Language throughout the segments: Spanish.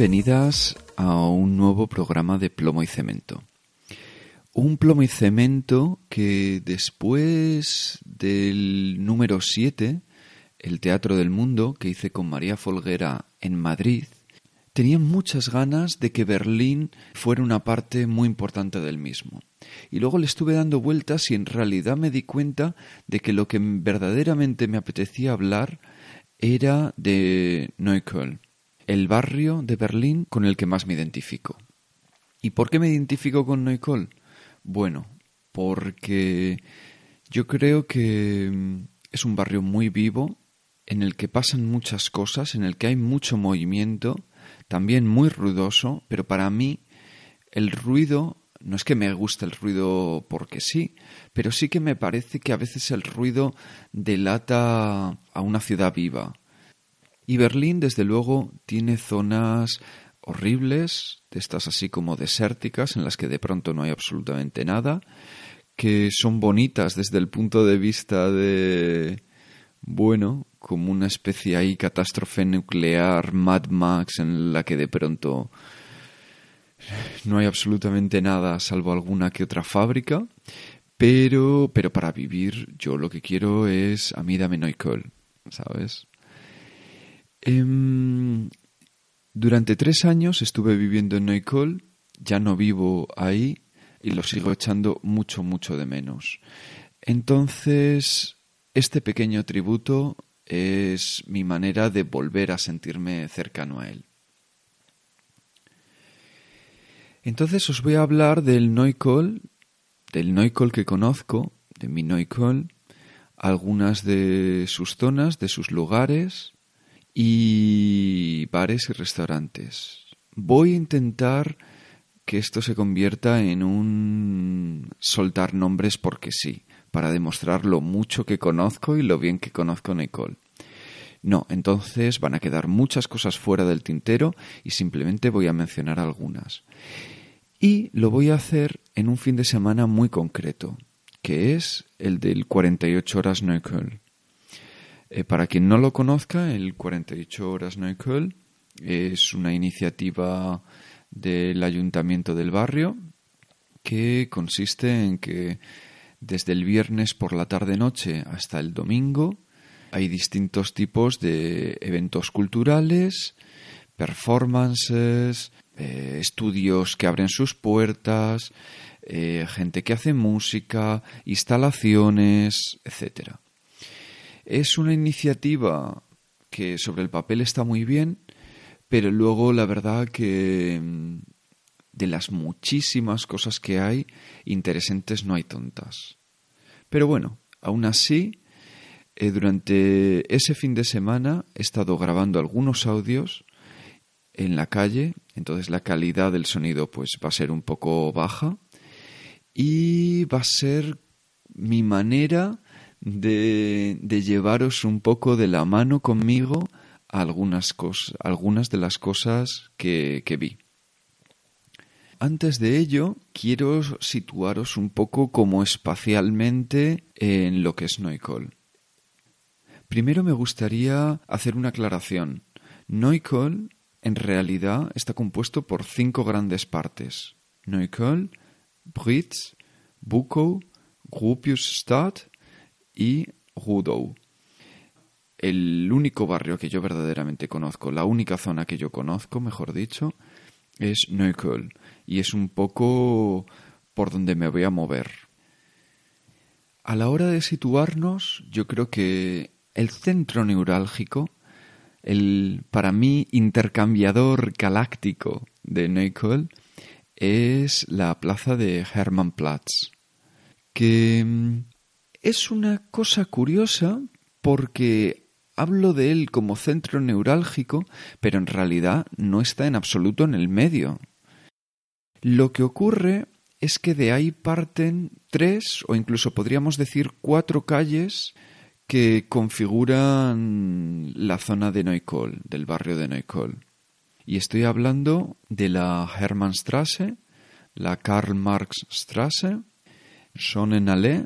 Bienvenidas a un nuevo programa de Plomo y Cemento. Un plomo y cemento que después del número 7, el Teatro del Mundo, que hice con María Folguera en Madrid, tenía muchas ganas de que Berlín fuera una parte muy importante del mismo. Y luego le estuve dando vueltas y en realidad me di cuenta de que lo que verdaderamente me apetecía hablar era de Neukölln, el barrio de Berlín con el que más me identifico. ¿Y por qué me identifico con Neukölln? Bueno, porque yo creo que mm, es un barrio muy vivo, en el que pasan muchas cosas, en el que hay mucho movimiento, también muy ruidoso, pero para mí el ruido no es que me guste el ruido porque sí, pero sí que me parece que a veces el ruido delata a una ciudad viva. Y Berlín, desde luego, tiene zonas horribles, estas así como desérticas, en las que de pronto no hay absolutamente nada, que son bonitas desde el punto de vista de, bueno, como una especie ahí catástrofe nuclear, Mad Max, en la que de pronto no hay absolutamente nada salvo alguna que otra fábrica, pero, pero para vivir yo lo que quiero es a mí dame ¿sabes? Em, durante tres años estuve viviendo en Neukölln, ya no vivo ahí y lo sigo echando mucho, mucho de menos. Entonces, este pequeño tributo es mi manera de volver a sentirme cercano a él. Entonces os voy a hablar del Neukölln, del Neukölln que conozco, de mi Neukölln, algunas de sus zonas, de sus lugares y bares y restaurantes. Voy a intentar que esto se convierta en un soltar nombres porque sí, para demostrar lo mucho que conozco y lo bien que conozco Nicole. No, entonces van a quedar muchas cosas fuera del tintero y simplemente voy a mencionar algunas. Y lo voy a hacer en un fin de semana muy concreto, que es el del 48 horas Neukölln. Eh, para quien no lo conozca, el 48 horas Neukölln es una iniciativa del ayuntamiento del barrio que consiste en que desde el viernes por la tarde-noche hasta el domingo hay distintos tipos de eventos culturales, performances, eh, estudios que abren sus puertas, eh, gente que hace música, instalaciones, etc. Es una iniciativa que sobre el papel está muy bien, pero luego la verdad que mm, de las muchísimas cosas que hay, interesantes no hay tontas. Pero bueno, aún así, eh, durante ese fin de semana he estado grabando algunos audios en la calle, entonces la calidad del sonido pues va a ser un poco baja y va a ser mi manera de, llevaros un poco de la mano conmigo algunas, cosas, algunas de las cosas que, vi. Antes de ello, quiero situaros un poco como espacialmente en lo que es Neukölln. Primero me gustaría hacer una aclaración. Neukölln en realidad está compuesto por cinco grandes partes. Neukölln, Britz, Bukow, Gropiusstadt y Rudow. El único barrio que yo verdaderamente conozco, la única zona que yo conozco, mejor dicho, es Neukölln y es un poco por donde me voy a mover. A la hora de situarnos, yo creo que el centro neurálgico, el para mí intercambiador galáctico de Neukölln, es la plaza de Hermannplatz, que mm, es una cosa curiosa porque hablo de él como centro neurálgico, pero en realidad no está en absoluto en el medio. Lo que ocurre es que de ahí parten tres o incluso podríamos decir cuatro calles que configuran la zona de Neukölln, del barrio de Neukölln. Y estoy hablando de la Hermannstraße, la Karl Marx Straße, Sonnenallee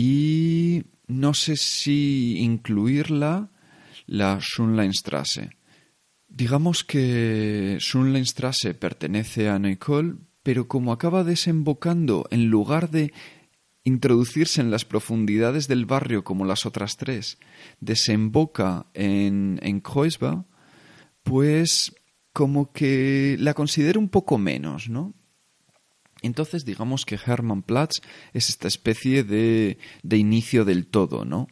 y no sé si incluirla la Schönleinstraße. Digamos que Schunleinstrasse pertenece a Neukölln, pero como acaba desembocando en lugar de introducirse en las profundidades del barrio como las otras tres, desemboca en, en Kreuzba, pues como que la considero un poco menos, ¿no? Entonces digamos que Hermannplatz es esta especie de, de inicio del todo, ¿no?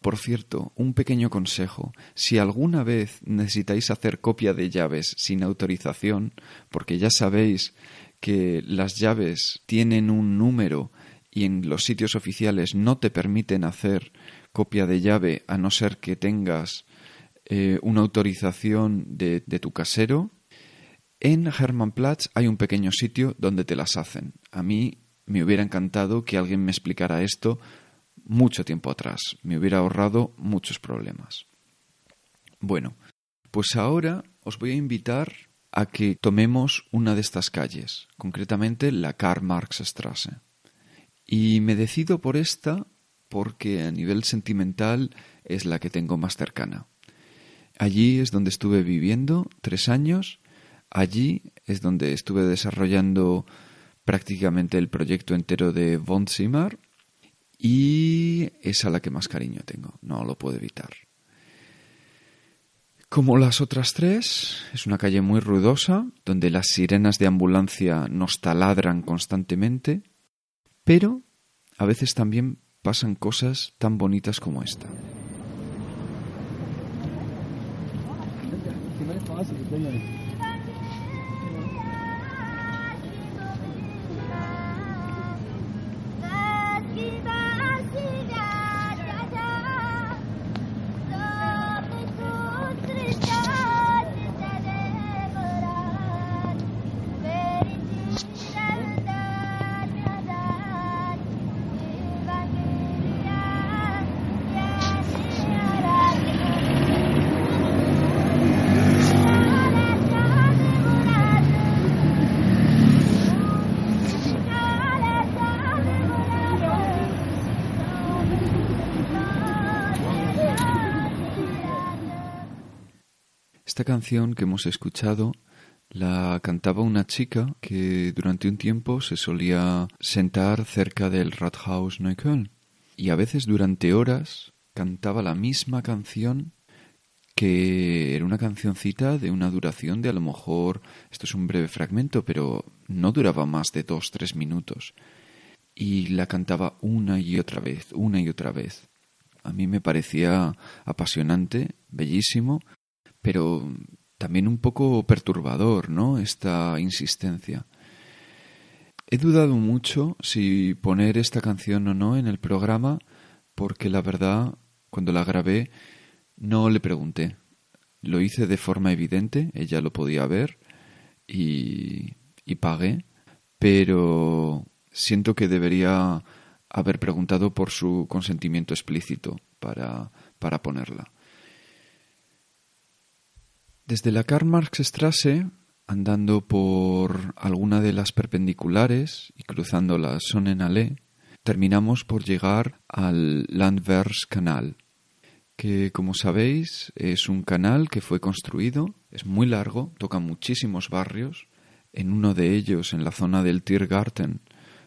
Por cierto, un pequeño consejo. Si alguna vez necesitáis hacer copia de llaves sin autorización, porque ya sabéis que las llaves tienen un número y en los sitios oficiales no te permiten hacer copia de llave a no ser que tengas eh, una autorización de, de tu casero, en Hermannplatz hay un pequeño sitio donde te las hacen. A mí me hubiera encantado que alguien me explicara esto mucho tiempo atrás. Me hubiera ahorrado muchos problemas. Bueno, pues ahora os voy a invitar a que tomemos una de estas calles, concretamente la Karl Marx Straße. Y me decido por esta porque a nivel sentimental es la que tengo más cercana. Allí es donde estuve viviendo tres años, allí es donde estuve desarrollando prácticamente el proyecto entero de Von Zimmer y es a la que más cariño tengo, no lo puedo evitar. Como las otras tres, es una calle muy ruidosa, donde las sirenas de ambulancia nos taladran constantemente, pero a veces también pasan cosas tan bonitas como esta. Esta canción que hemos escuchado la cantaba una chica que durante un tiempo se solía sentar cerca del Rathaus Neukölln y a veces durante horas cantaba la misma canción que era una cancioncita de una duración de a lo mejor, esto es un breve fragmento, pero no duraba más de dos, tres minutos. Y la cantaba una y otra vez, una y otra vez. A mí me parecía apasionante, bellísimo, pero también un poco perturbador, ¿no? Esta insistencia. He dudado mucho si poner esta canción o no en el programa, porque la verdad, cuando la grabé, no le pregunté. Lo hice de forma evidente, ella lo podía ver y, pagué, pero siento que debería haber preguntado por su consentimiento explícito para, para ponerla. Desde la Karl-Marx-Straße, andando por alguna de las perpendiculares y cruzando la Sonnenallee, terminamos por llegar al Landwehrkanal, que como sabéis es un canal que fue construido, es muy largo, toca muchísimos barrios. En uno de ellos, en la zona del Tiergarten,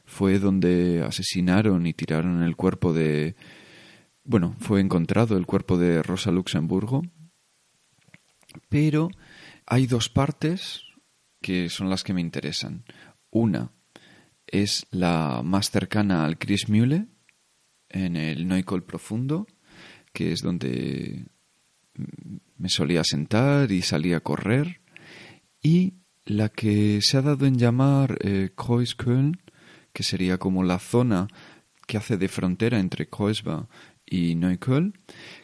fue donde asesinaron y tiraron el cuerpo de... Bueno, fue encontrado el cuerpo de Rosa Luxemburgo, pero hay dos partes que son las que me interesan. Una es la más cercana al Chris Mühle, en el Neukölln profundo, que es donde me solía sentar y salía a correr, y la que se ha dado en llamar eh, Kreuzköln, que sería como la zona que hace de frontera entre Kreuzba y Neukölln,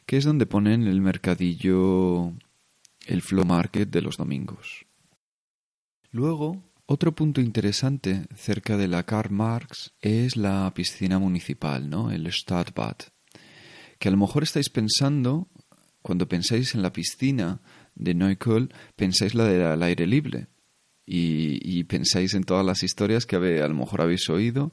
que es donde ponen el mercadillo el Flow Market de los domingos. Luego, otro punto interesante cerca de la Karl Marx es la piscina municipal, ¿no? El Stadtbad. Que a lo mejor estáis pensando, cuando pensáis en la piscina de Neukölln, pensáis la del aire libre. Y, y, pensáis en todas las historias que a lo mejor habéis oído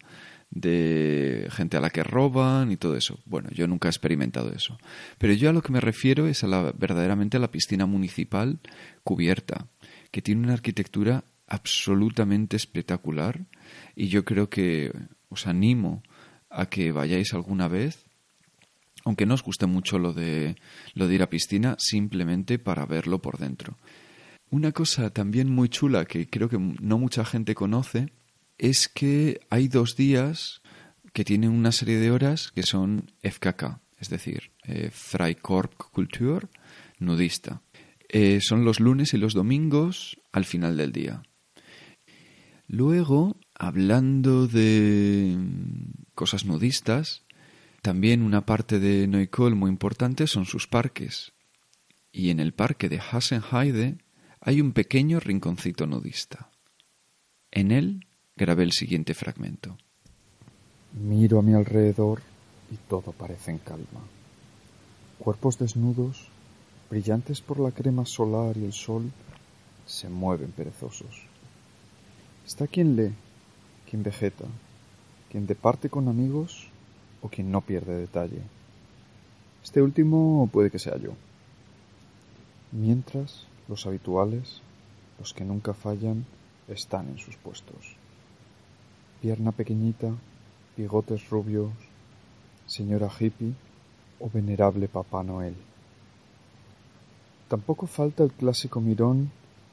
de gente a la que roban y todo eso. Bueno, yo nunca he experimentado eso. Pero yo a lo que me refiero es a la, verdaderamente a la piscina municipal cubierta, que tiene una arquitectura absolutamente espectacular y yo creo que os animo a que vayáis alguna vez aunque no os guste mucho lo de, lo de ir a piscina, simplemente para verlo por dentro. Una cosa también muy chula que creo que no mucha gente conoce es que hay dos días que tienen una serie de horas que son FKK, es decir, eh, Freikorp Kultur nudista. Eh, son los lunes y los domingos al final del día. Luego, hablando de cosas nudistas, también una parte de Neukölln muy importante son sus parques. Y en el parque de Hasenheide hay un pequeño rinconcito nudista. En él grabé el siguiente fragmento. Miro a mi alrededor y todo parece en calma. Cuerpos desnudos, brillantes por la crema solar y el sol, se mueven perezosos. Está quien lee, quien vegeta, quien departe con amigos o quien no pierde detalle. Este último puede que sea yo. Mientras los habituales, los que nunca fallan, están en sus puestos. Pierna pequeñita, bigotes rubios, señora hippie o venerable Papá Noel. Tampoco falta el clásico mirón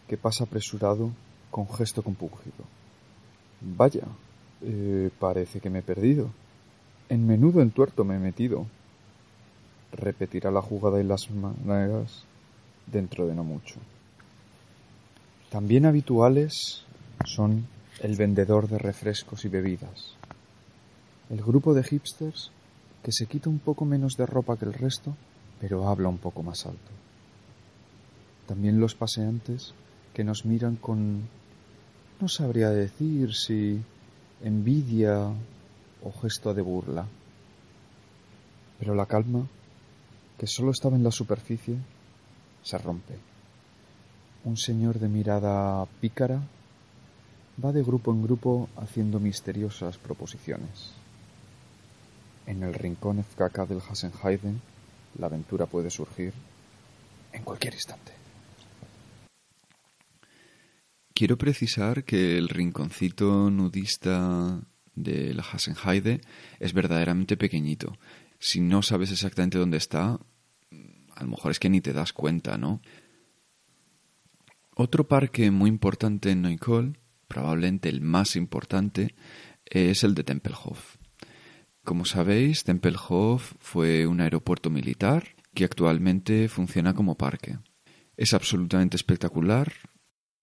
que pasa apresurado con gesto compungido. Vaya, eh, parece que me he perdido. En menudo entuerto me he metido. Repetirá la jugada y las maneras dentro de no mucho. También habituales son el vendedor de refrescos y bebidas, el grupo de hipsters que se quita un poco menos de ropa que el resto, pero habla un poco más alto. También los paseantes que nos miran con, no sabría decir si envidia o gesto de burla. Pero la calma, que solo estaba en la superficie, se rompe. Un señor de mirada pícara va de grupo en grupo haciendo misteriosas proposiciones. En el rincón FKK del Hasenheiden, la aventura puede surgir en cualquier instante. Quiero precisar que el rinconcito nudista de la Hasenheide es verdaderamente pequeñito. Si no sabes exactamente dónde está, a lo mejor es que ni te das cuenta, ¿no? Otro parque muy importante en Neukölln, probablemente el más importante, es el de Tempelhof. Como sabéis, Tempelhof fue un aeropuerto militar que actualmente funciona como parque. Es absolutamente espectacular.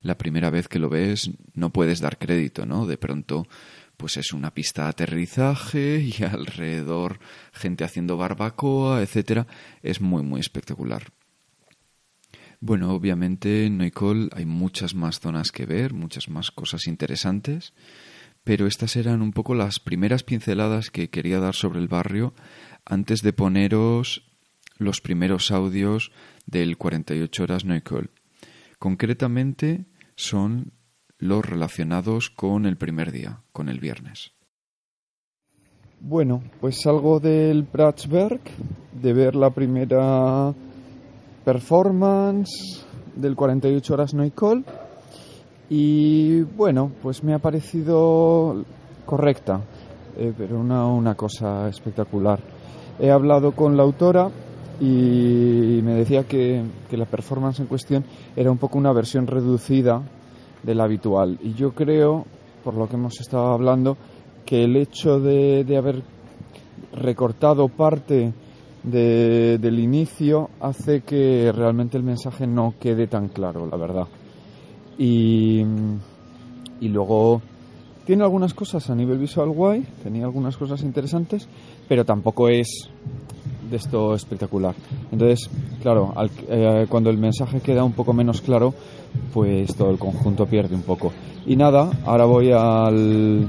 La primera vez que lo ves no puedes dar crédito, ¿no? De pronto pues es una pista de aterrizaje y alrededor gente haciendo barbacoa, etcétera, es muy muy espectacular. Bueno, obviamente en Neukölln hay muchas más zonas que ver, muchas más cosas interesantes, pero estas eran un poco las primeras pinceladas que quería dar sobre el barrio antes de poneros los primeros audios del 48 horas Neukölln. Concretamente son los relacionados con el primer día, con el viernes. Bueno, pues salgo del Pratsberg de ver la primera performance del 48 horas Noicol y bueno, pues me ha parecido correcta, eh, pero una, una cosa espectacular. He hablado con la autora y me decía que, que la performance en cuestión era un poco una versión reducida del habitual. Y yo creo, por lo que hemos estado hablando, que el hecho de, haber recortado parte del inicio hace que realmente el mensaje no quede tan claro, la verdad. Y, y luego tiene algunas cosas a nivel visual guay, tenía algunas cosas interesantes, pero tampoco es de esto espectacular. Entonces, claro, eh, cuando el mensaje queda un poco menos claro, pues todo el conjunto pierde un poco. Y nada, ahora voy al,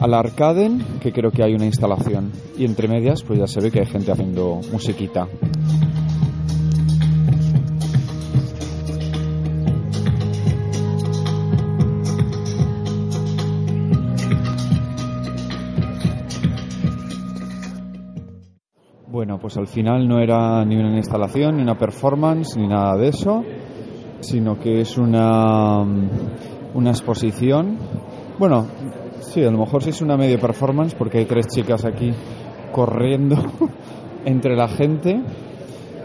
al Arcaden, que creo que hay una instalación. Y entre medias, pues ya se ve que hay gente haciendo musiquita. Bueno, pues al final no era ni una instalación, ni una performance, ni nada de eso, sino que es una, mm, una exposición. Bueno, sí, a lo mejor sí es una medio performance porque hay tres chicas aquí corriendo entre la gente.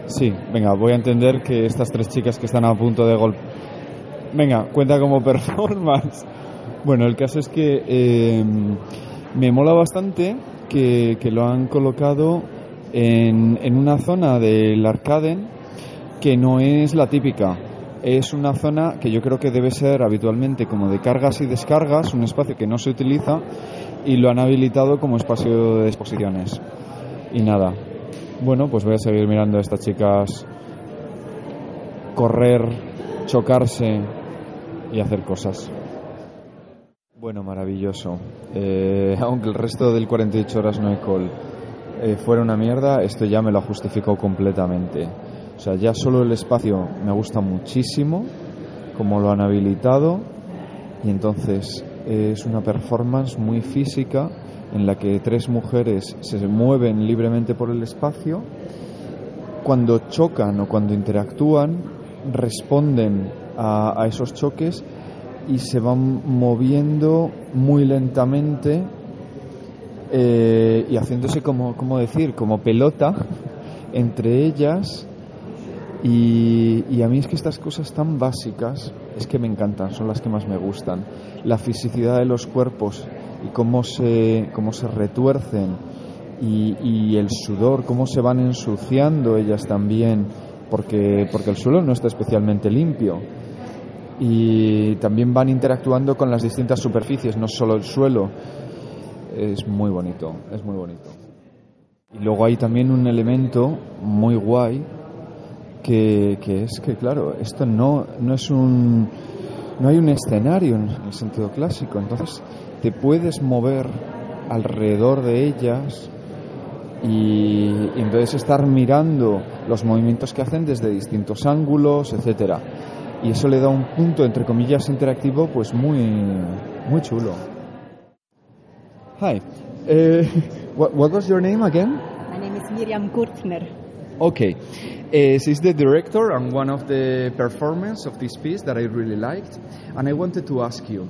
Sí, venga, voy a entender que estas tres chicas que están a punto de golpe. Venga, cuenta como performance. Bueno, el caso es que eh, me mola bastante que, lo han colocado en, en una zona del Arcaden que no es la típica. Es una zona que yo creo que debe ser habitualmente como de cargas y descargas, un espacio que no se utiliza y lo han habilitado como espacio de exposiciones. Y nada, bueno, pues voy a seguir mirando a estas chicas correr, chocarse y hacer cosas. Bueno, maravilloso. Eh, aunque el resto del 48 horas no hay call eh, fuera una mierda, esto ya me lo ha justificado completamente. O sea, ya solo el espacio me gusta muchísimo, como lo han habilitado, y entonces es una performance muy física en la que tres mujeres se mueven libremente por el espacio. Cuando chocan o cuando interactúan, responden a esos choques y se van moviendo muy lentamente eh, y haciéndose como, como decir, como pelota entre ellas y, a mí es que estas cosas tan básicas es que me encantan, son las que más me gustan. La fisicidad de los cuerpos y cómo se, cómo se retuercen y, y el sudor, cómo se van ensuciando ellas también, porque, porque el suelo no está especialmente limpio y también van interactuando con las distintas superficies, no solo el suelo. Es muy bonito, es muy bonito. Y luego hay también un elemento muy guay que, que es que, claro, esto no, no es un. No hay un escenario en el sentido clásico, entonces te puedes mover alrededor de ellas y, y entonces estar mirando los movimientos que hacen desde distintos ángulos, etcétera y eso le da un punto entre comillas interactivo pues muy muy chulo. Hi. Uh, what, what was your name again? My name is Miriam Gurtner. Okay. Uh, she's the director and one of the performers of this piece that I really liked. And I wanted to ask you,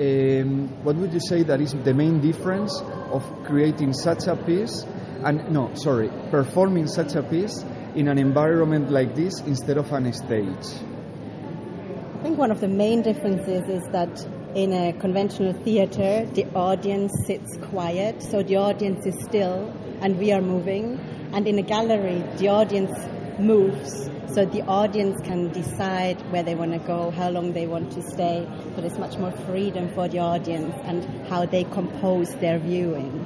um, what would you say that is the main difference of creating such a piece and no, sorry, performing such a piece in an environment like this instead of on a stage? I think one of the main differences is that in a conventional theater, the audience sits quiet, so the audience is still and we are moving. And in a gallery, the audience moves, so the audience can decide where they want to go, how long they want to stay. So there's much more freedom for the audience and how they compose their viewing.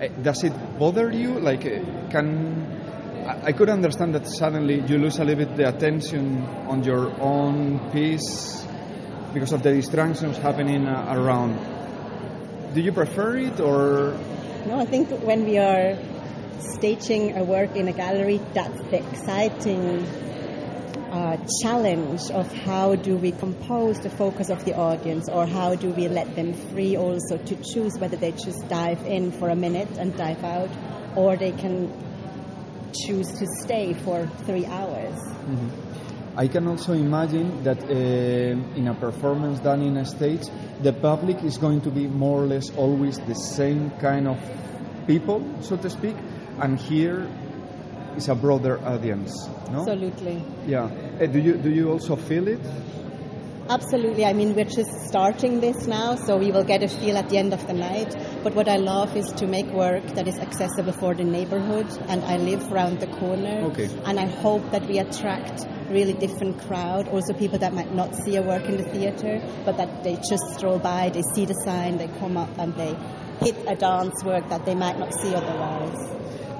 Uh, does it bother you? Like, uh, can I could understand that suddenly you lose a little bit the attention on your own piece because of the distractions happening uh, around. Do you prefer it or? No, I think when we are staging a work in a gallery, that's the exciting uh, challenge of how do we compose the focus of the audience or how do we let them free also to choose whether they just dive in for a minute and dive out or they can choose to stay for three hours. Mm-hmm. I can also imagine that uh, in a performance done in a stage, the public is going to be more or less always the same kind of people, so to speak, and here is a broader audience. No? Absolutely. Yeah. Uh, do you do you also feel it? Absolutely. I mean, we're just starting this now, so we will get a feel at the end of the night. But what I love is to make work that is accessible for the neighborhood, and I live around the corner. Okay. And I hope that we attract really different crowd, also people that might not see a work in the theater, but that they just stroll by, they see the sign, they come up and they hit a dance work that they might not see otherwise.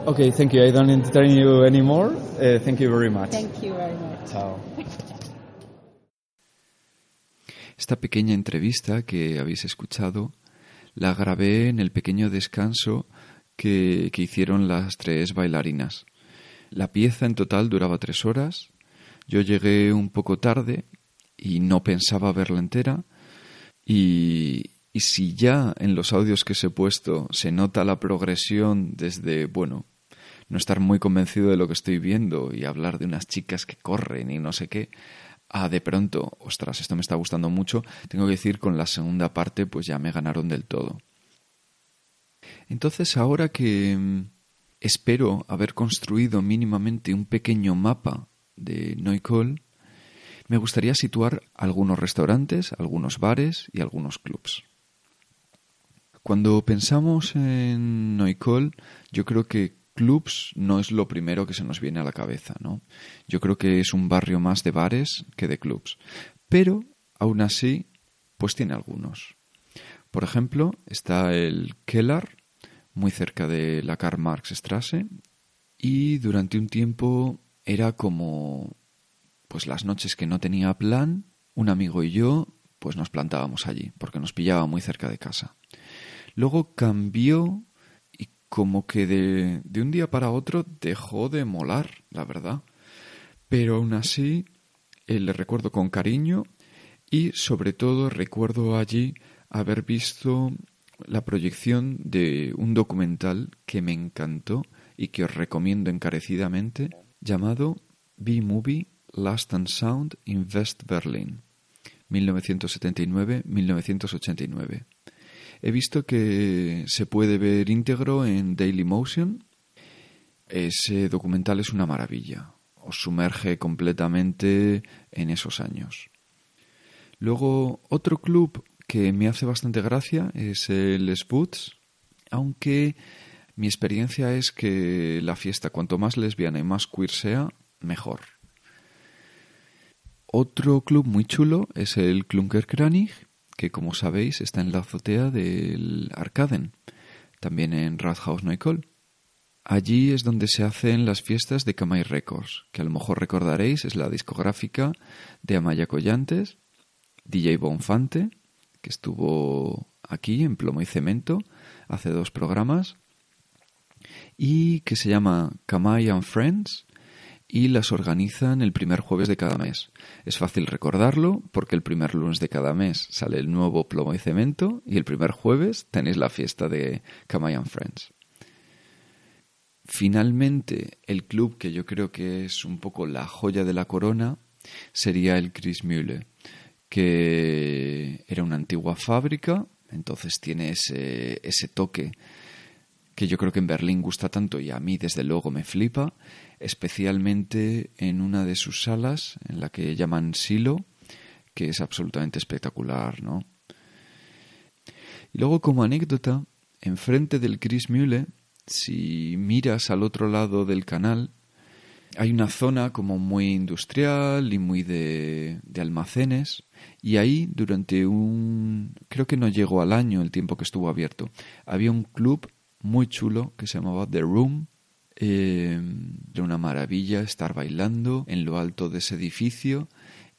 Okay, thank you. I don't entertain you anymore. Uh, thank you very much. Thank you very much. Ciao. Esta pequeña entrevista que habéis escuchado la grabé en el pequeño descanso que, que hicieron las tres bailarinas. La pieza en total duraba tres horas. Yo llegué un poco tarde y no pensaba verla entera. Y, y si ya en los audios que os he puesto se nota la progresión desde, bueno, no estar muy convencido de lo que estoy viendo y hablar de unas chicas que corren y no sé qué, a de pronto, ostras, esto me está gustando mucho, tengo que decir con la segunda parte pues ya me ganaron del todo. Entonces ahora que mm, espero haber construido mínimamente un pequeño mapa de Noicol, me gustaría situar algunos restaurantes, algunos bares y algunos clubs. Cuando pensamos en Noicol, yo creo que clubs no es lo primero que se nos viene a la cabeza, ¿no? Yo creo que es un barrio más de bares que de clubs. Pero, aún así, pues tiene algunos. Por ejemplo, está el Keller, muy cerca de la Karl Marx Straße, y durante un tiempo era como pues las noches que no tenía plan, un amigo y yo pues nos plantábamos allí, porque nos pillaba muy cerca de casa. Luego cambió como que de, de un día para otro dejó de molar, la verdad. Pero aún así eh, le recuerdo con cariño y sobre todo recuerdo allí haber visto la proyección de un documental que me encantó y que os recomiendo encarecidamente llamado B-Movie Last and Sound in West Berlin 1979-1989 He visto que se puede ver íntegro en Daily Motion. Ese documental es una maravilla. Os sumerge completamente en esos años. Luego, otro club que me hace bastante gracia es el Spoots, aunque mi experiencia es que la fiesta, cuanto más lesbiana y más queer sea, mejor. Otro club muy chulo es el Klunkerkranich, que como sabéis está en la azotea del Arcaden, también en Rathaus Neukölln. Allí es donde se hacen las fiestas de Kamai Records, que a lo mejor recordaréis es la discográfica de Amaya Collantes, DJ Bonfante, que estuvo aquí en Plomo y Cemento hace dos programas, y que se llama Kamai and Friends, y las organizan el primer jueves de cada mes. Es fácil recordarlo porque el primer lunes de cada mes sale el nuevo plomo y cemento y el primer jueves tenéis la fiesta de Kamayan Friends. Finalmente, el club que yo creo que es un poco la joya de la corona sería el Chris Mühle, que era una antigua fábrica, entonces tiene ese, ese toque que yo creo que en Berlín gusta tanto y a mí desde luego me flipa, especialmente en una de sus salas, en la que llaman Silo, que es absolutamente espectacular, ¿no? Y luego como anécdota, enfrente del Chris Mühle, si miras al otro lado del canal, hay una zona como muy industrial y muy de, de, almacenes y ahí durante un creo que no llegó al año el tiempo que estuvo abierto había un club muy chulo que se llamaba The Room. Eh, era una maravilla estar bailando en lo alto de ese edificio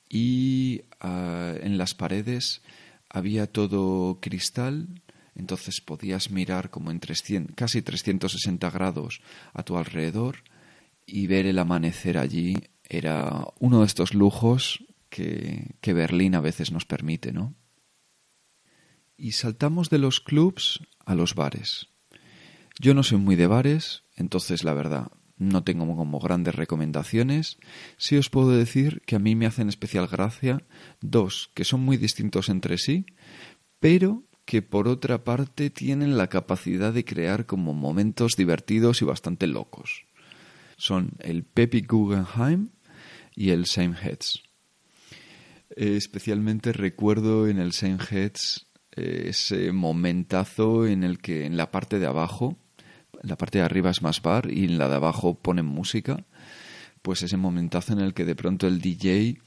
y ah, en las paredes había todo cristal, entonces podías mirar como en 300, casi 360 grados a tu alrededor y ver el amanecer allí era uno de estos lujos que, que Berlín a veces nos permite, ¿no? Y saltamos de los clubs a los bares. Yo no soy muy de bares, entonces la verdad, no tengo como grandes recomendaciones. Sí os puedo decir que a mí me hacen especial gracia dos que son muy distintos entre sí, pero que por otra parte tienen la capacidad de crear como momentos divertidos y bastante locos. Son el Pepi Guggenheim y el Same Heads. especialmente recuerdo en el Same Heads eh, ese momentazo en el que en la parte de abajo la parte de arriba es más bar y en la de abajo ponen música, pues ese momentazo en el que de pronto el DJ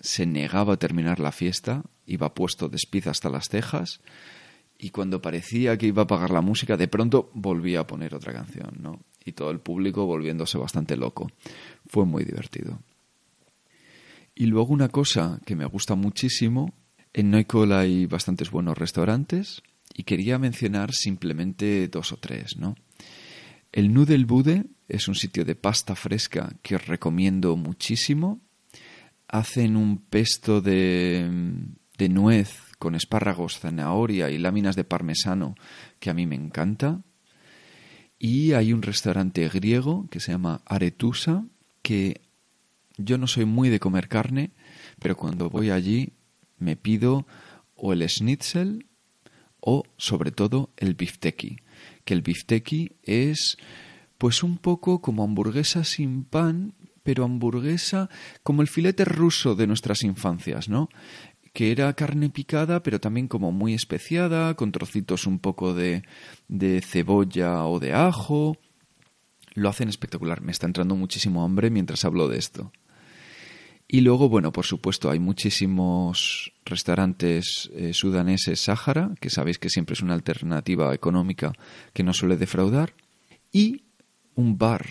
se negaba a terminar la fiesta, iba puesto de hasta las cejas y cuando parecía que iba a apagar la música, de pronto volvía a poner otra canción, ¿no? Y todo el público volviéndose bastante loco. Fue muy divertido. Y luego una cosa que me gusta muchísimo, en Noicol hay bastantes buenos restaurantes y quería mencionar simplemente dos o tres, ¿no? El Nudel Bude es un sitio de pasta fresca que os recomiendo muchísimo. Hacen un pesto de, de nuez con espárragos, zanahoria y láminas de parmesano que a mí me encanta. Y hay un restaurante griego que se llama Aretusa, que yo no soy muy de comer carne, pero cuando voy allí me pido o el schnitzel o sobre todo el bifteki, que el bifteki es pues un poco como hamburguesa sin pan, pero hamburguesa como el filete ruso de nuestras infancias, ¿no? que era carne picada, pero también como muy especiada, con trocitos un poco de, de cebolla o de ajo. Lo hacen espectacular. Me está entrando muchísimo hambre mientras hablo de esto. Y luego, bueno, por supuesto, hay muchísimos restaurantes eh, sudaneses Sáhara, que sabéis que siempre es una alternativa económica que no suele defraudar. Y un bar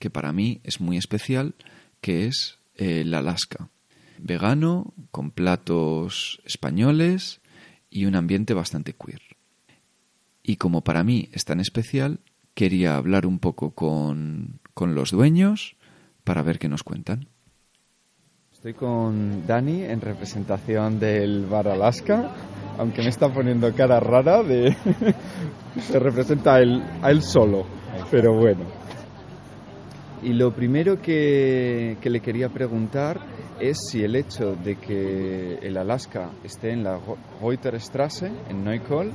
que para mí es muy especial, que es el Alaska vegano, con platos españoles y un ambiente bastante queer. Y como para mí es tan especial, quería hablar un poco con, con los dueños para ver qué nos cuentan. Estoy con Dani en representación del Bar Alaska, aunque me está poniendo cara rara de... se representa a él, a él solo, pero bueno. Y lo primero que, que le quería preguntar es si el hecho de que el Alaska esté en la Reuterstrasse, en Neukölln,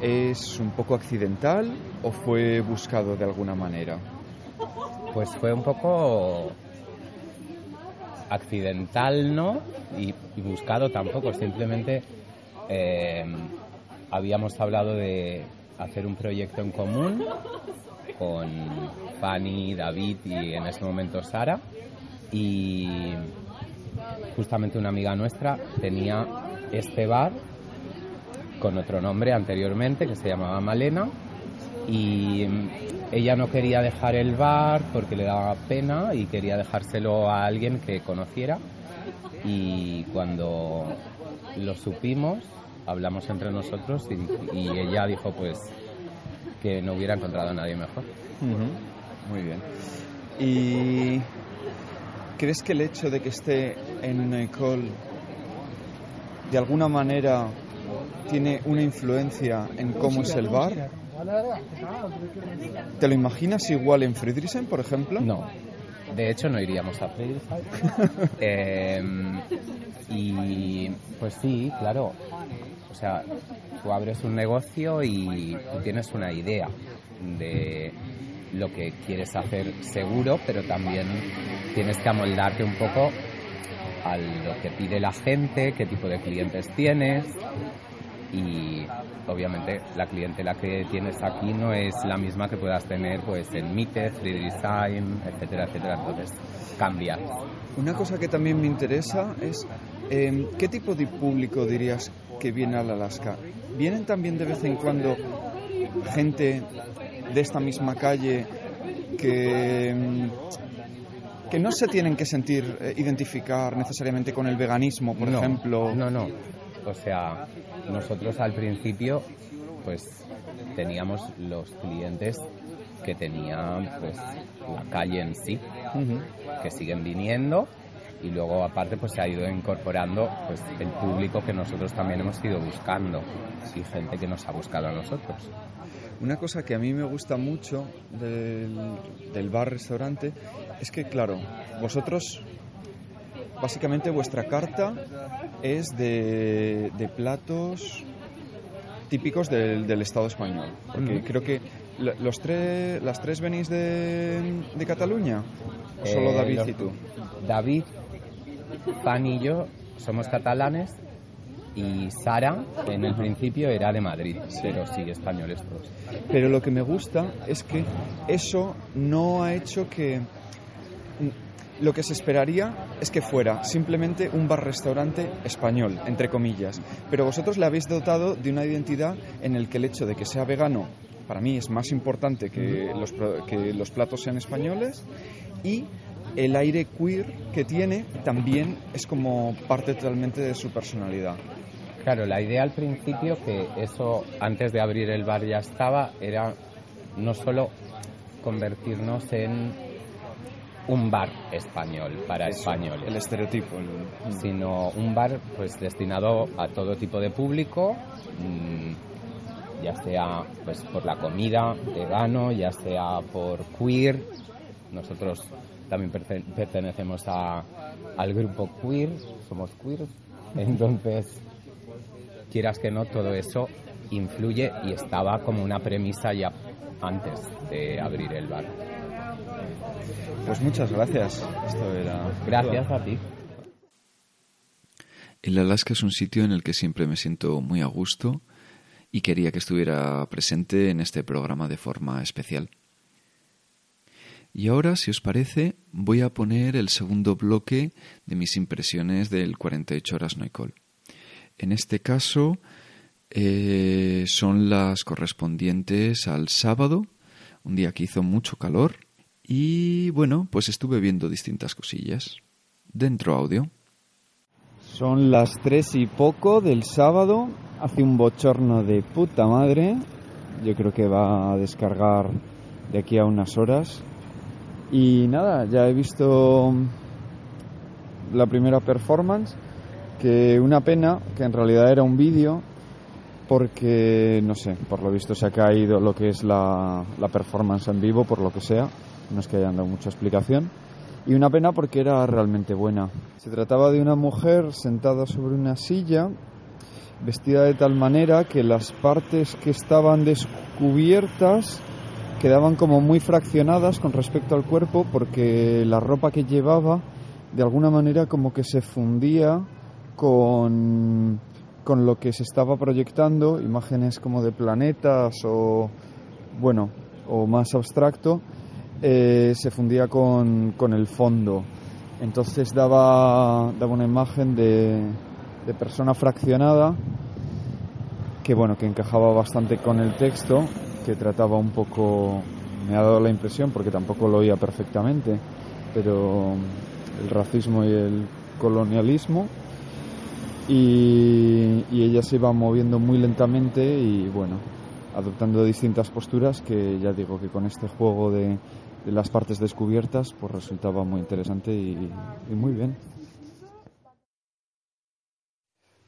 es un poco accidental o fue buscado de alguna manera. Pues fue un poco accidental, ¿no? Y, buscado tampoco, simplemente eh, habíamos hablado de hacer un proyecto en común con Fanny, David y en ese momento Sara y justamente una amiga nuestra tenía este bar con otro nombre anteriormente que se llamaba Malena y ella no quería dejar el bar porque le daba pena y quería dejárselo a alguien que conociera y cuando lo supimos hablamos entre nosotros y, ella dijo pues que no hubiera encontrado a nadie mejor. Muy bien. Y ¿Crees que el hecho de que esté en Ecole de alguna manera tiene una influencia en cómo es el bar? ¿Te lo imaginas igual en Friedrichsen, por ejemplo? No. De hecho, no iríamos a Friedrichsen. Em, y pues sí, claro. O sea, tú abres un negocio y tú tienes una idea de lo que quieres hacer seguro, pero también tienes que amoldarte un poco a lo que pide la gente, qué tipo de clientes tienes y obviamente la clientela que tienes aquí no es la misma que puedas tener pues en Miete, Free Design, etcétera, etcétera, entonces cambia. Una cosa que también me interesa es em, ¿qué tipo de público dirías que viene al Alaska? ¿Vienen también de vez en cuando gente de esta misma calle que, mm, que no se tienen que sentir eh, identificar necesariamente con el veganismo, por ejemplo. No, no. O sea, nosotros al principio, pues teníamos los clientes que tenían pues la calle en sí, que siguen viniendo y luego aparte pues se ha ido incorporando pues el público que nosotros también hemos ido buscando y gente que nos ha buscado a nosotros. Una cosa que a mí me gusta mucho del, bar-restaurante es que, claro, vosotros, básicamente vuestra carta es de, platos típicos del, Estado español. Porque creo que los tres, las tres venís de, Cataluña, ¿O solo eh, David y tú. David, Pan y yo somos catalanes y Sara en el principio era de Madrid, pero sí españoles todos. Pero lo que me gusta es que eso no ha hecho que lo que se esperaría es que fuera simplemente un bar-restaurante español, entre comillas. Pero vosotros le habéis dotado de una identidad en el que el hecho de que sea vegano para mí es más importante que los, que los platos sean españoles y el aire queer que tiene también es como parte totalmente de su personalidad. Claro, la idea al principio, que eso antes de abrir el bar ya estaba, era no solo convertirnos en un bar español para españoles. El estereotipo. Sino un bar pues destinado a todo tipo de público, mm, ya sea pues por la comida, vegano, ya sea por queer. Nosotros también pertenecemos a, al grupo queer, somos queer. Entonces, quieras que no, todo eso influye y estaba como una premisa ya antes de abrir el bar. Pues muchas gracias. Esto era gracias a ti. El Alaska es un sitio en el que siempre me siento muy a gusto y quería que estuviera presente en este programa de forma especial. Y ahora, si os parece, voy a poner el segundo bloque de mis impresiones del 48 horas Noicol. En este caso, eh, son las correspondientes al sábado, un día que hizo mucho calor, y bueno, pues estuve viendo distintas cosillas. Dentro audio. Son las tres y poco del sábado, hace un bochorno de puta madre, yo creo que va a descargar de aquí a unas horas. Y nada, ya he visto la primera performance, que una pena, que en realidad era un vídeo, porque, no sé, por lo visto se ha caído lo que es la, la performance en vivo, por lo que sea, no es que hayan dado mucha explicación y una pena porque era realmente buena. Se trataba de una mujer sentada sobre una silla, vestida de tal manera que las partes que estaban descubiertas quedaban como muy fraccionadas con respecto al cuerpo porque la ropa que llevaba de alguna manera como que se fundía con, con lo que se estaba proyectando, imágenes como de planetas o bueno, o más abstracto, eh, se fundía con, con, el fondo. Entonces daba, daba una imagen de, de, persona fraccionada que bueno, que encajaba bastante con el texto, que trataba un poco, me ha dado la impresión, porque tampoco lo oía perfectamente, pero el racismo y el colonialismo. Y, y ella se iba moviendo muy lentamente y bueno, adoptando distintas posturas que ya digo que con este juego de, las partes descubiertas, pues resultaba muy interesante y, muy bien.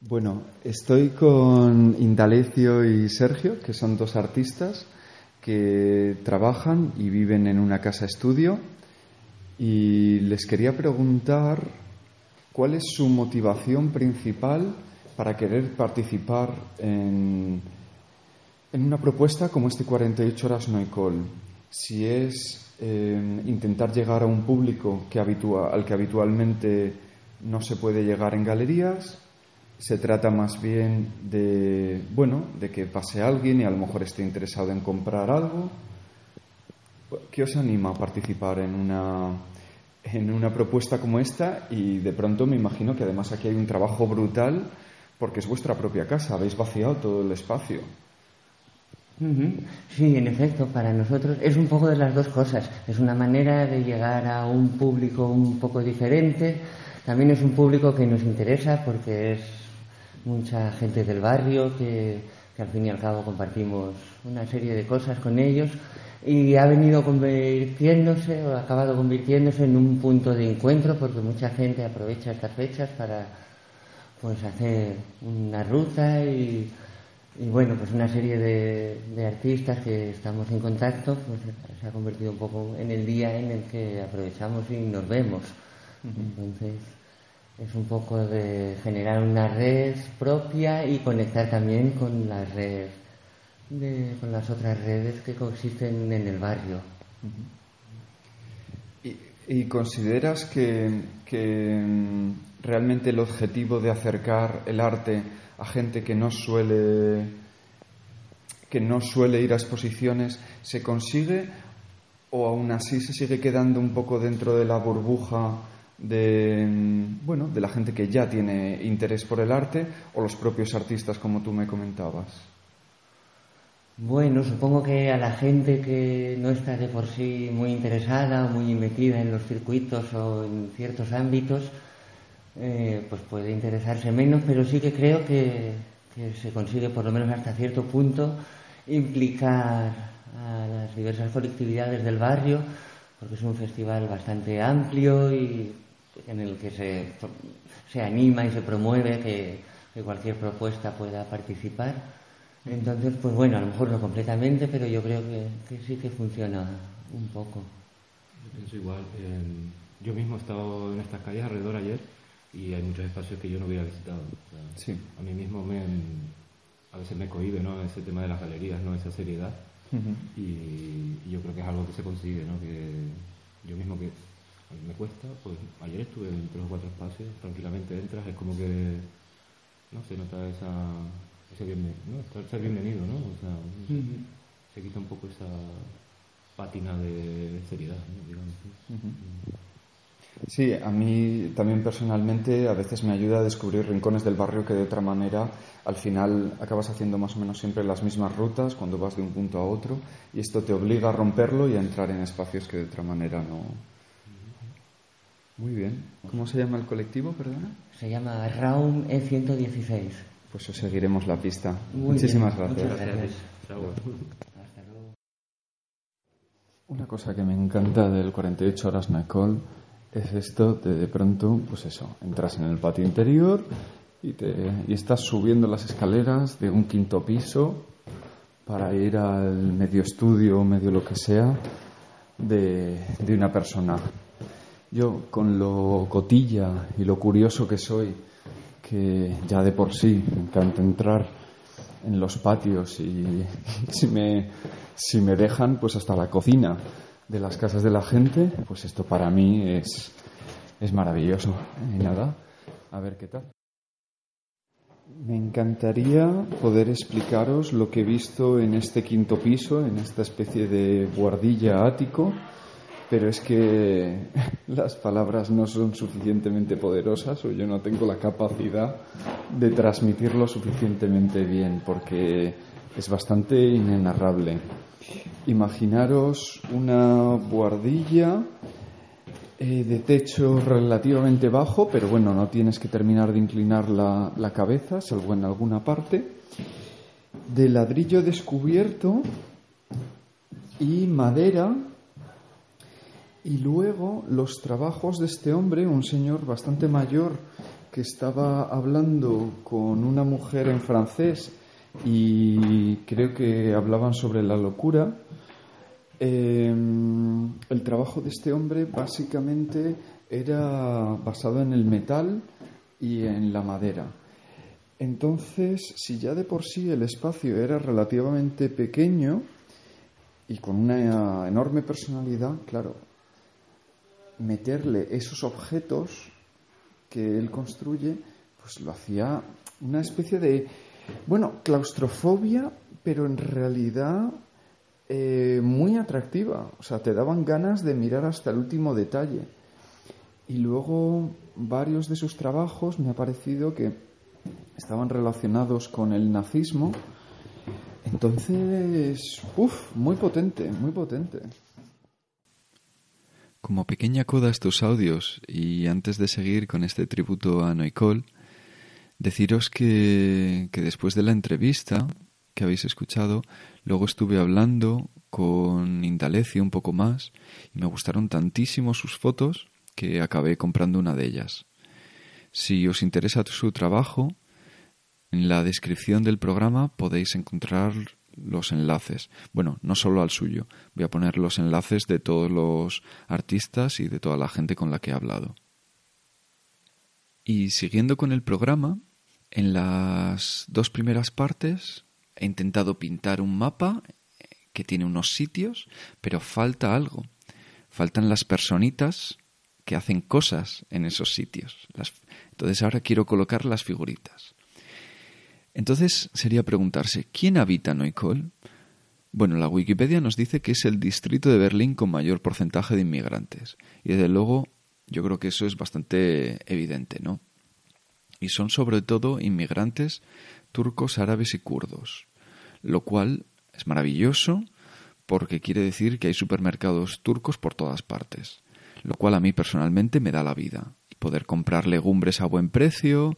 Bueno, estoy con Indalecio y Sergio, que son dos artistas que trabajan y viven en una casa estudio. Y les quería preguntar cuál es su motivación principal para querer participar en, en una propuesta como este 48 horas no Si es eh, intentar llegar a un público al que habitualmente no se puede llegar en galerías. Se trata más bien de, bueno, de que pase alguien y a lo mejor esté interesado en comprar algo. ¿Qué os anima a participar en una, en una propuesta como esta? Y de pronto me imagino que además aquí hay un trabajo brutal porque es vuestra propia casa, habéis vaciado todo el espacio. Sí, en efecto, para nosotros es un poco de las dos cosas. Es una manera de llegar a un público un poco diferente. También es un público que nos interesa porque es mucha gente del barrio que, al fin y al cabo compartimos una serie de cosas con ellos y ha venido convirtiéndose o ha acabado convirtiéndose en un punto de encuentro porque mucha gente aprovecha estas fechas para pues hacer una ruta y y bueno, pues una serie de, artistas que estamos en contacto, pues se ha convertido un poco en el día en el que aprovechamos y nos vemos. Entonces, es un poco de generar una red propia y conectar también con la red, con las otras redes que coexisten en el barrio. ¿Y, consideras que, que mm, realmente el objetivo de acercar el arte a gente que no suele que no suele ir a exposiciones se consigue o aún así se sigue quedando un poco dentro de la burbuja de bueno de la gente que ya tiene interés por el arte o los propios artistas como tú me comentabas bueno supongo que a la gente que no está de por sí muy interesada o muy metida en los circuitos o en ciertos ámbitos eh, pues puede interesarse menos, pero sí que creo que, se consigue, por lo menos hasta cierto punto, implicar a las diversas colectividades del barrio, porque es un festival bastante amplio y en el que se, se anima y se promueve que, cualquier propuesta pueda participar. Entonces, pues bueno, a lo mejor no completamente, pero yo creo que, sí que funciona un poco. Yo pienso igual. yo mismo he estado en estas calles alrededor ayer y hay muchos espacios que yo no hubiera visitado. sí. A mí mismo me, a veces me cohibe ¿no? ese tema de las galerías, ¿no? esa seriedad. y, yo creo que es algo que se consigue, ¿no? que yo mismo que me cuesta, pues ayer estuve en tres o cuatro espacios, tranquilamente entras, es como que no se nota esa, ese bienvenido, ¿no? ser bienvenido, ¿no? O sea, se quita un poco esa pátina de seriedad, ¿no? digamos. Sí, a mí también personalmente a veces me ayuda a descubrir rincones del barrio que de otra manera al final acabas haciendo más o menos siempre las mismas rutas cuando vas de un punto a otro y esto te obliga a romperlo y a entrar en espacios que de otra manera no. Muy bien. ¿Cómo se llama el colectivo, perdona? Se llama Raum E116. Pues os seguiremos la pista. Muchísimas gracias. gracias. Una cosa que me encanta del 48 horas Nicole es esto de de pronto, pues eso, entras en el patio interior y, te, y estás subiendo las escaleras de un quinto piso para ir al medio estudio medio lo que sea de, de una persona. Yo, con lo cotilla y lo curioso que soy, que ya de por sí me encanta entrar en los patios y si me, si me dejan, pues hasta la cocina de las casas de la gente, pues esto para mí es, es maravilloso. Y nada, a ver qué tal. Me encantaría poder explicaros lo que he visto en este quinto piso, en esta especie de guardilla ático, pero es que las palabras no son suficientemente poderosas o yo no tengo la capacidad de transmitirlo suficientemente bien porque es bastante inenarrable. Imaginaros una buhardilla eh, de techo relativamente bajo, pero bueno, no tienes que terminar de inclinar la, la cabeza, salvo en alguna parte, de ladrillo descubierto y madera y luego los trabajos de este hombre, un señor bastante mayor que estaba hablando con una mujer en francés y creo que hablaban sobre la locura. Eh, el trabajo de este hombre básicamente era basado en el metal y en la madera. Entonces, si ya de por sí el espacio era relativamente pequeño y con una enorme personalidad, claro, meterle esos objetos que él construye, pues lo hacía una especie de, bueno, claustrofobia, pero en realidad eh, muy atractiva. O sea, te daban ganas de mirar hasta el último detalle. Y luego varios de sus trabajos me ha parecido que estaban relacionados con el nazismo. Entonces, uff, muy potente, muy potente. Como pequeña coda estos audios y antes de seguir con este tributo a Noicol, deciros que, después de la entrevista que habéis escuchado, luego estuve hablando con Indalecio un poco más y me gustaron tantísimo sus fotos que acabé comprando una de ellas. Si os interesa su trabajo, en la descripción del programa podéis encontrar los enlaces. Bueno, no solo al suyo. Voy a poner los enlaces de todos los artistas y de toda la gente con la que he hablado. Y siguiendo con el programa, en las dos primeras partes he intentado pintar un mapa que tiene unos sitios, pero falta algo. Faltan las personitas que hacen cosas en esos sitios. Entonces ahora quiero colocar las figuritas. Entonces sería preguntarse, ¿quién habita Neukölln? Bueno, la Wikipedia nos dice que es el distrito de Berlín con mayor porcentaje de inmigrantes. Y desde luego yo creo que eso es bastante evidente, ¿no? Y son sobre todo inmigrantes turcos, árabes y kurdos. Lo cual es maravilloso porque quiere decir que hay supermercados turcos por todas partes. Lo cual a mí personalmente me da la vida. Poder comprar legumbres a buen precio,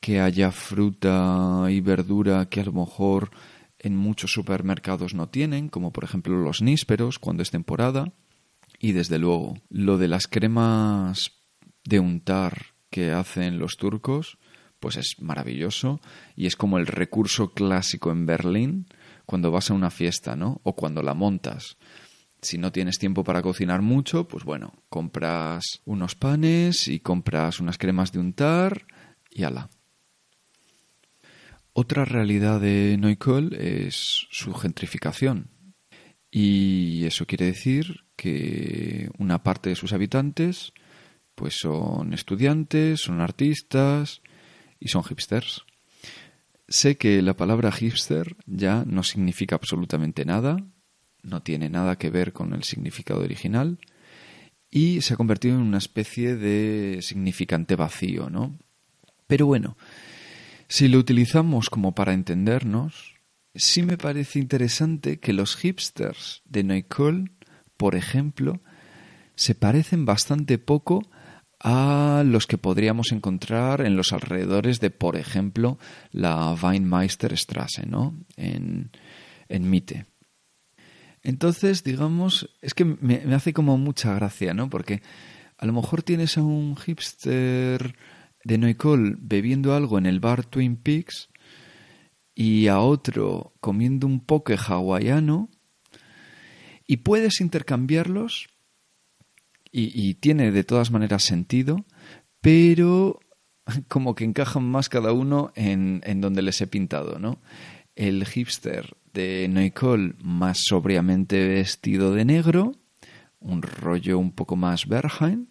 que haya fruta y verdura que a lo mejor en muchos supermercados no tienen, como por ejemplo los nísperos cuando es temporada. Y desde luego, lo de las cremas de untar que hacen los turcos, pues es maravilloso y es como el recurso clásico en Berlín cuando vas a una fiesta, ¿no? O cuando la montas. Si no tienes tiempo para cocinar mucho, pues bueno, compras unos panes y compras unas cremas de untar y ala. Otra realidad de Neukölln es su gentrificación. Y eso quiere decir que una parte de sus habitantes pues son estudiantes, son artistas y son hipsters. Sé que la palabra hipster ya no significa absolutamente nada, no tiene nada que ver con el significado original y se ha convertido en una especie de significante vacío, ¿no? Pero bueno, si lo utilizamos como para entendernos, sí me parece interesante que los hipsters de Neukölln, por ejemplo, se parecen bastante poco a los que podríamos encontrar en los alrededores de, por ejemplo, la Weinmeisterstraße, ¿no? En, en Mitte. Entonces, digamos, es que me, hace como mucha gracia, ¿no? Porque a lo mejor tienes a un hipster de Neukölln bebiendo algo en el bar Twin Peaks y a otro comiendo un poke hawaiano y puedes intercambiarlos y, tiene de todas maneras sentido, pero como que encajan más cada uno en, en donde les he pintado, ¿no? El hipster de Neukölln más sobriamente vestido de negro, un rollo un poco más Berghain,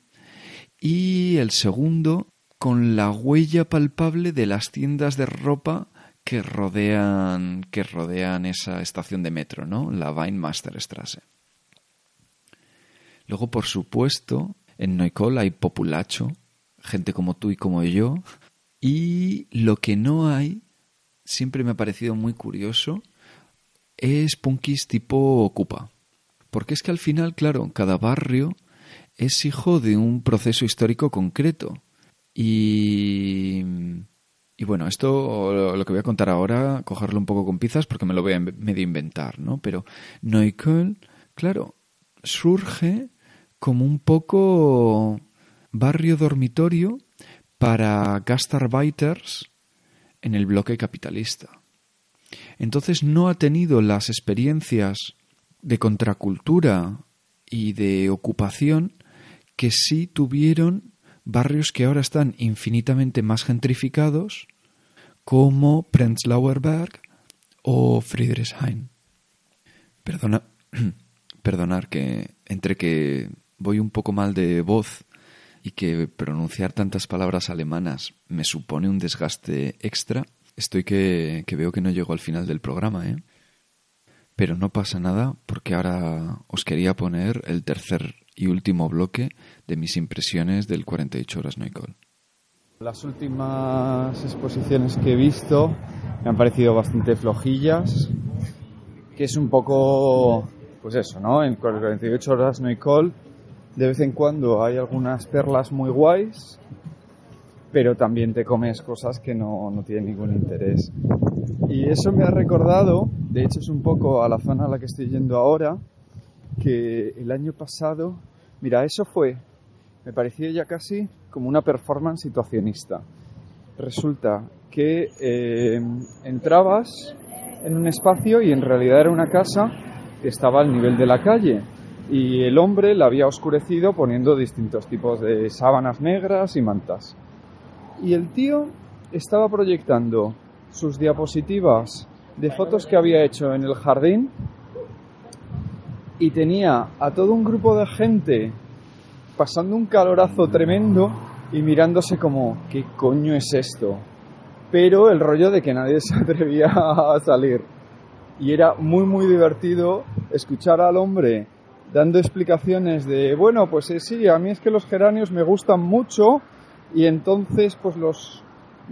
y el segundo con la huella palpable de las tiendas de ropa que rodean, que rodean esa estación de metro, ¿no? La Weinmasterstraße. Luego, por supuesto, en Neukölln hay populacho, gente como tú y como yo, y lo que no hay, siempre me ha parecido muy curioso, es punkis tipo Ocupa. Porque es que al final, claro, cada barrio es hijo de un proceso histórico concreto. Y, y bueno, esto lo que voy a contar ahora, cogerlo un poco con pizzas porque me lo voy a medio inventar, ¿no? Pero Neukölln, claro, surge como un poco barrio dormitorio para gastarbeiters en el bloque capitalista. Entonces no ha tenido las experiencias de contracultura y de ocupación que sí tuvieron barrios que ahora están infinitamente más gentrificados como Prenzlauer Berg o Friedrichshain. Perdona, perdonar que entre que voy un poco mal de voz y que pronunciar tantas palabras alemanas me supone un desgaste extra, estoy que, veo que no llego al final del programa, ¿eh? Pero no pasa nada porque ahora os quería poner el tercer y último bloque de mis impresiones del 48 horas Noicol. Las últimas exposiciones que he visto me han parecido bastante flojillas, que es un poco, pues eso, ¿no? En 48 horas Noicol de vez en cuando hay algunas perlas muy guays, pero también te comes cosas que no, no tienen ningún interés. Y eso me ha recordado, de hecho es un poco a la zona a la que estoy yendo ahora, que el año pasado, mira, eso fue, me parecía ya casi como una performance situacionista. Resulta que eh, entrabas en un espacio y en realidad era una casa que estaba al nivel de la calle y el hombre la había oscurecido poniendo distintos tipos de sábanas negras y mantas. Y el tío estaba proyectando sus diapositivas de fotos que había hecho en el jardín y tenía a todo un grupo de gente pasando un calorazo tremendo y mirándose como, ¿qué coño es esto? Pero el rollo de que nadie se atrevía a salir. Y era muy, muy divertido escuchar al hombre dando explicaciones de, bueno, pues eh, sí, a mí es que los geranios me gustan mucho y entonces pues los,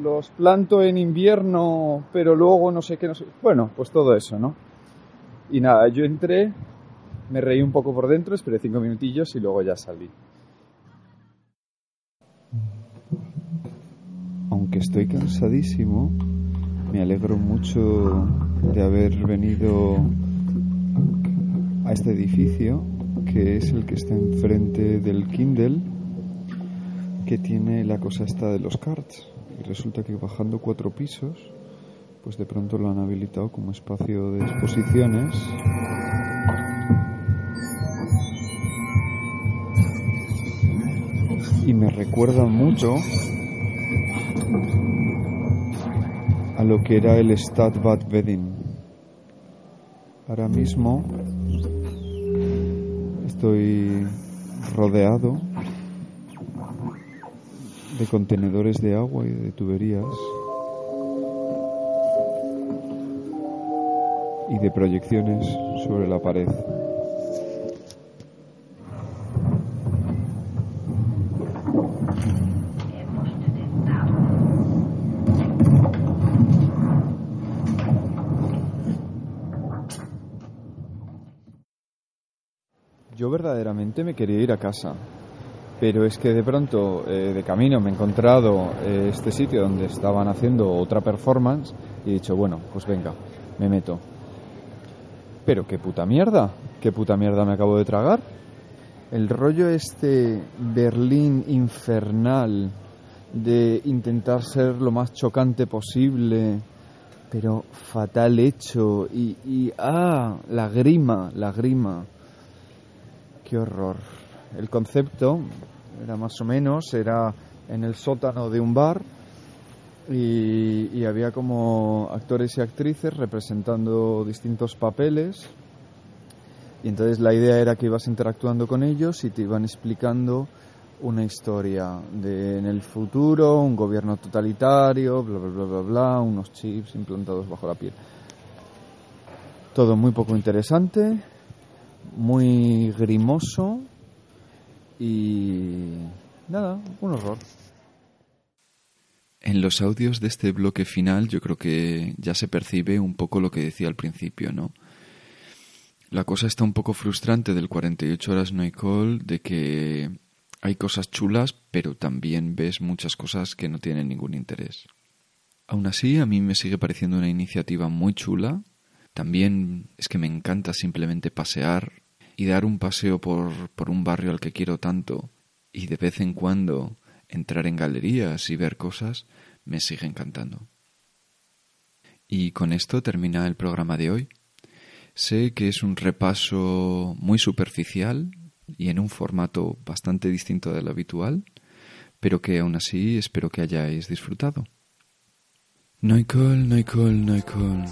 los planto en invierno, pero luego no sé qué, no sé. Bueno, pues todo eso, ¿no? Y nada, yo entré, me reí un poco por dentro, esperé cinco minutillos y luego ya salí. Aunque estoy cansadísimo, me alegro mucho de haber venido a este edificio, que es el que está enfrente del Kindle, que tiene la cosa esta de los cards. y resulta que bajando cuatro pisos, pues de pronto lo han habilitado como espacio de exposiciones. Y me recuerda mucho a lo que era el Stadtbad Wedding. Ahora mismo estoy rodeado de contenedores de agua y de tuberías y de proyecciones sobre la pared. Yo verdaderamente me quería ir a casa, pero es que de pronto eh, de camino me he encontrado eh, este sitio donde estaban haciendo otra performance y he dicho, bueno, pues venga, me meto. Pero qué puta mierda, qué puta mierda me acabo de tragar. El rollo este Berlín infernal de intentar ser lo más chocante posible, pero fatal hecho y, y ah, la grima, la grima. Qué horror. El concepto era más o menos, era en el sótano de un bar y, había como actores y actrices representando distintos papeles. Y entonces la idea era que ibas interactuando con ellos y te iban explicando una historia de en el futuro, un gobierno totalitario, bla bla bla bla bla, unos chips implantados bajo la piel. Todo muy poco interesante, muy grimoso, y nada, un horror. En los audios de este bloque final yo creo que ya se percibe un poco lo que decía al principio, ¿no? La cosa está un poco frustrante del 48 horas no hay call, de que hay cosas chulas, pero también ves muchas cosas que no tienen ningún interés. Aún así, a mí me sigue pareciendo una iniciativa muy chula. También es que me encanta simplemente pasear y dar un paseo por, por un barrio al que quiero tanto y de vez en cuando entrar en galerías y ver cosas me sigue encantando. Y con esto termina el programa de hoy. Sé que es un repaso muy superficial y en un formato bastante distinto del habitual, pero que aún así espero que hayáis disfrutado. No hay col, no hay col, no hay col.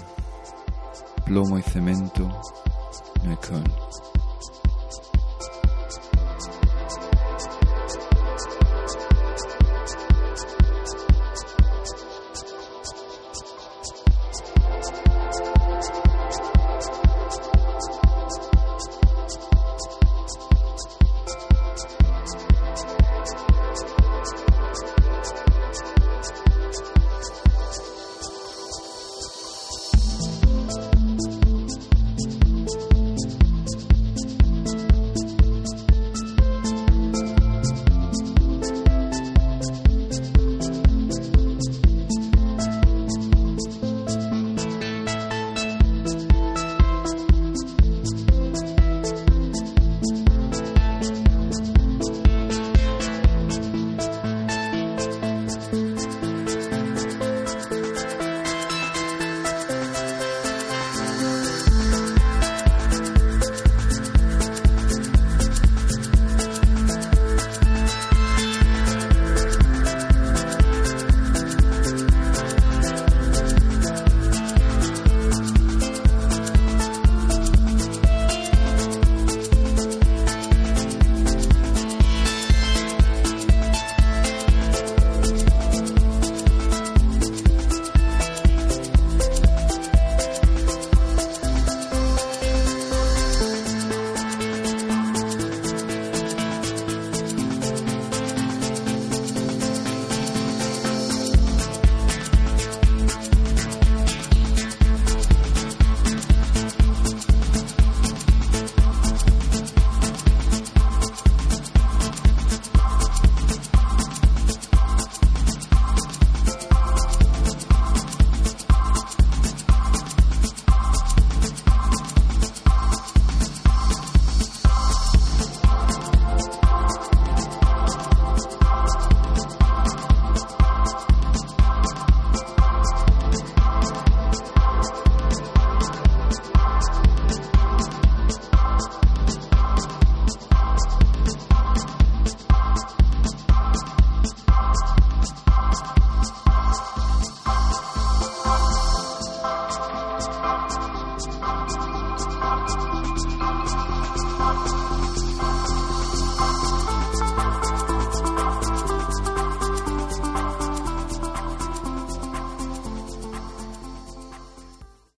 Plomo y cemento, no hay col.